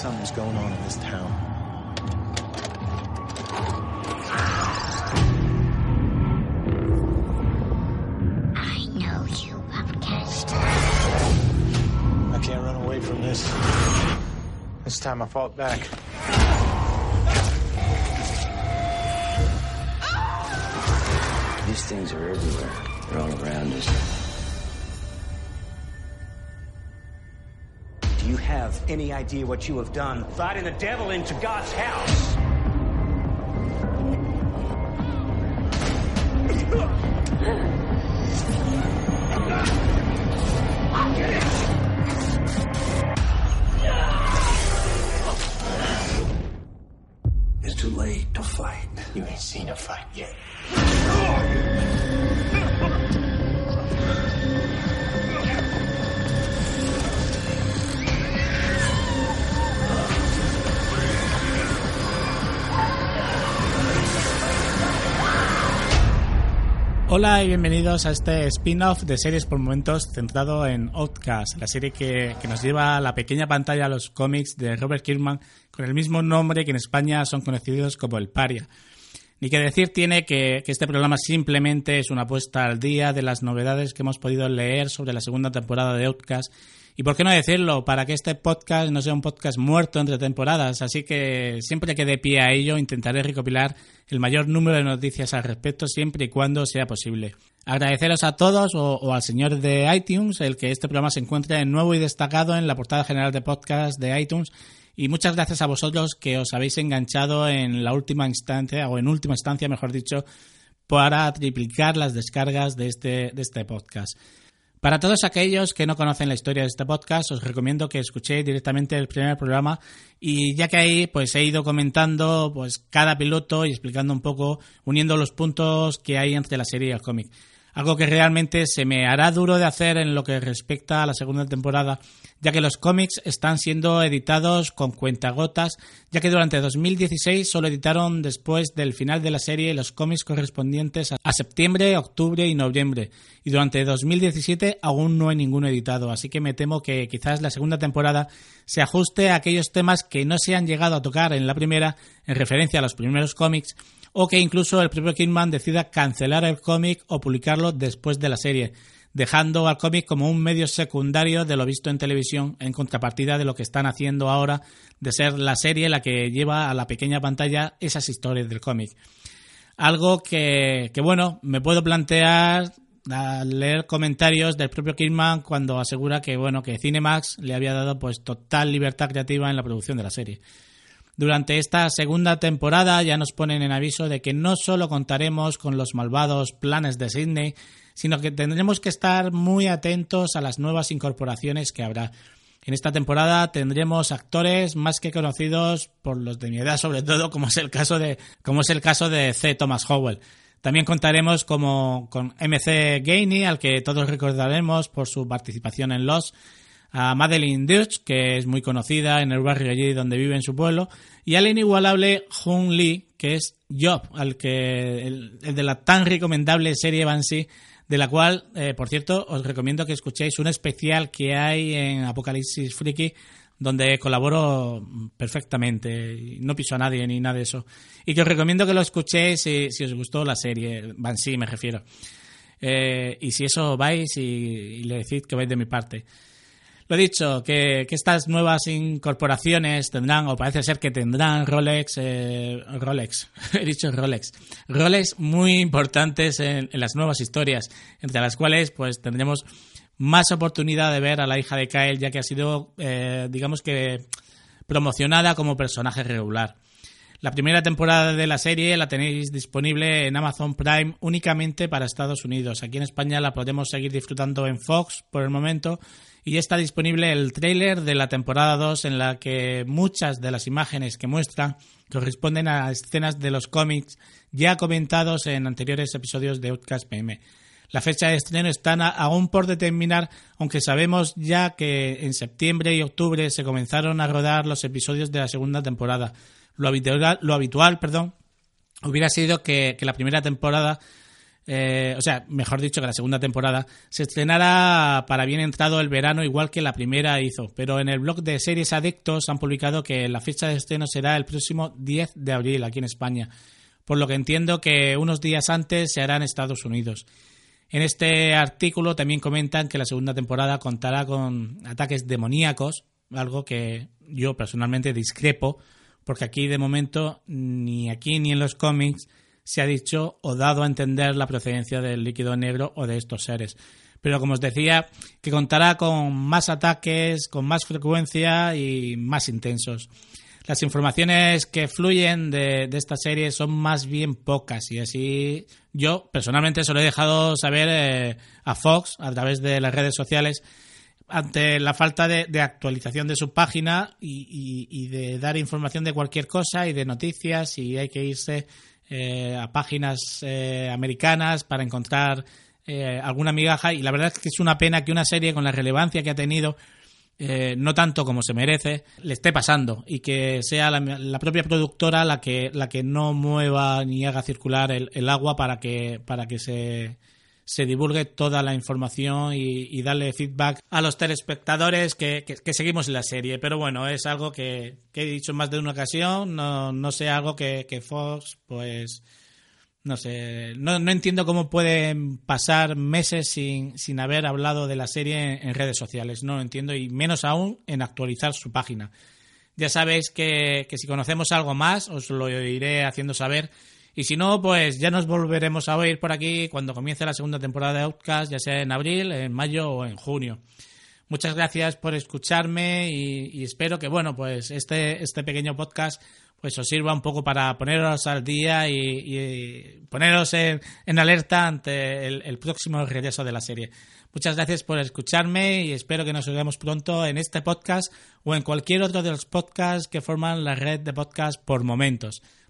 something's going on in this town. I know you, Bobcast. I can't run away from this. This time I fought back. These things are everywhere. They're all around us. You have any idea what you have done fighting the devil into God's house? It's too late to fight. You ain't seen a fight yet. Hola y bienvenidos a este spin-off de series por momentos centrado en Outcast, la serie que, que nos lleva a la pequeña pantalla a los cómics de Robert Kirkman con el mismo nombre que en España son conocidos como El Paria. Ni que decir tiene que, que este programa simplemente es una puesta al día de las novedades que hemos podido leer sobre la segunda temporada de Outcast y por qué no decirlo, para que este podcast no sea un podcast muerto entre temporadas, así que siempre que dé pie a ello intentaré recopilar el mayor número de noticias al respecto siempre y cuando sea posible. Agradeceros a todos o, al señor de iTunes el que este programa se encuentre nuevo y destacado en la portada general de podcast de iTunes y muchas gracias a vosotros que os habéis enganchado en la última instancia o en última instancia, mejor dicho, para triplicar las descargas de este, de este podcast. Para todos aquellos que no conocen la historia de este podcast, os recomiendo que escuchéis directamente el primer programa y ya que ahí pues he ido comentando pues cada piloto y explicando un poco, uniendo los puntos que hay entre la serie y el cómic. Algo que realmente se me hará duro de hacer en lo que respecta a la segunda temporada, ya que los cómics están siendo editados con cuentagotas, ya que durante 2016 solo editaron después del final de la serie los cómics correspondientes a septiembre, octubre y noviembre, y durante 2017 aún no hay ninguno editado, así que me temo que quizás la segunda temporada se ajuste a aquellos temas que no se han llegado a tocar en la primera en referencia a los primeros cómics o que incluso el propio Kingman decida cancelar el cómic o publicarlo después de la serie, dejando al cómic como un medio secundario de lo visto en televisión en contrapartida de lo que están haciendo ahora de ser la serie la que lleva a la pequeña pantalla esas historias del cómic. Algo que, que bueno, me puedo plantear al leer comentarios del propio Kingman cuando asegura que bueno que Cinemax le había dado pues total libertad creativa en la producción de la serie. Durante esta segunda temporada ya nos ponen en aviso de que no solo contaremos con los malvados planes de Sydney, sino que tendremos que estar muy atentos a las nuevas incorporaciones que habrá. En esta temporada tendremos actores más que conocidos por los de mi edad, sobre todo, como es el caso de, como es el caso de C. Thomas Howell. También contaremos como, con MC Gainey, al que todos recordaremos por su participación en Los, a Madeline Dutch, que es muy conocida en el barrio allí donde vive en su pueblo, y al inigualable Hun Lee, que es Job, al que el, el de la tan recomendable serie Banshee, de la cual, eh, por cierto, os recomiendo que escuchéis un especial que hay en Apocalipsis Freaky, donde colaboro perfectamente, no piso a nadie ni nada de eso. Y que os recomiendo que lo escuchéis si, os gustó la serie, Banshee me refiero. Eh, y si eso vais y, y le decís que vais de mi parte. Lo dicho, que, que, estas nuevas incorporaciones tendrán, o parece ser que tendrán Rolex, eh, Rolex, he dicho Rolex, Rolex muy importantes en, las nuevas historias, entre las cuales pues tendremos más oportunidad de ver a la hija de Kyle, ya que ha sido, eh, digamos que, promocionada como personaje regular. La primera temporada de la serie la tenéis disponible en Amazon Prime únicamente para Estados Unidos. Aquí en España la podemos seguir disfrutando en Fox por el momento y está disponible el tráiler de la temporada 2 en la que muchas de las imágenes que muestra corresponden a escenas de los cómics ya comentados en anteriores episodios de Outcast PM. La fecha de estreno está aún por determinar, aunque sabemos ya que en septiembre y octubre se comenzaron a rodar los episodios de la segunda temporada. Lo habitual, perdón, hubiera sido que la primera temporada eh, o sea, mejor dicho, que la segunda temporada se estrenara para bien entrado el verano, igual que la primera hizo. Pero en el blog de Series Adictos han publicado que la fecha de estreno será el próximo 10 de abril aquí en España, por lo que entiendo que unos días antes se hará en Estados Unidos. En este artículo también comentan que la segunda temporada contará con ataques demoníacos, algo que yo personalmente discrepo, porque aquí de momento, ni aquí ni en los cómics, se ha dicho o dado a entender la procedencia del líquido negro o de estos seres. Pero como os decía, que contará con más ataques, con más frecuencia y más intensos. Las informaciones que fluyen de, esta serie son más bien pocas y así yo personalmente se lo he dejado saber eh, a Fox a través de las redes sociales ante la falta de, actualización de su página y, de dar información de cualquier cosa y de noticias y hay que irse eh, a páginas eh, americanas para encontrar eh, alguna migaja. Y la verdad es que es una pena que una serie con la relevancia que ha tenido no tanto como se merece le esté pasando y que sea la, propia productora la que la que no mueva ni haga circular el agua para que para que se se divulgue toda la información y, darle feedback a los telespectadores que, seguimos en la serie. Pero bueno, es algo que, he dicho en más de una ocasión, no, no sé, algo que, Fox, pues, no sé, no, entiendo cómo pueden pasar meses sin, sin haber hablado de la serie en, redes sociales, no lo entiendo, y menos aún en actualizar su página. Ya sabéis que, que si conocemos algo más, os lo iré haciendo saber y si no, pues ya nos volveremos a oír por aquí cuando comience la segunda temporada de Outcast, ya sea en abril, en mayo o en junio. Muchas gracias por escucharme y, espero que, bueno, pues este, este pequeño podcast pues os sirva un poco para poneros al día y, poneros en, alerta ante el, próximo regreso de la serie. Muchas gracias por escucharme y espero que nos veamos pronto en este podcast o en cualquier otro de los podcasts que forman la red de podcasts por momentos.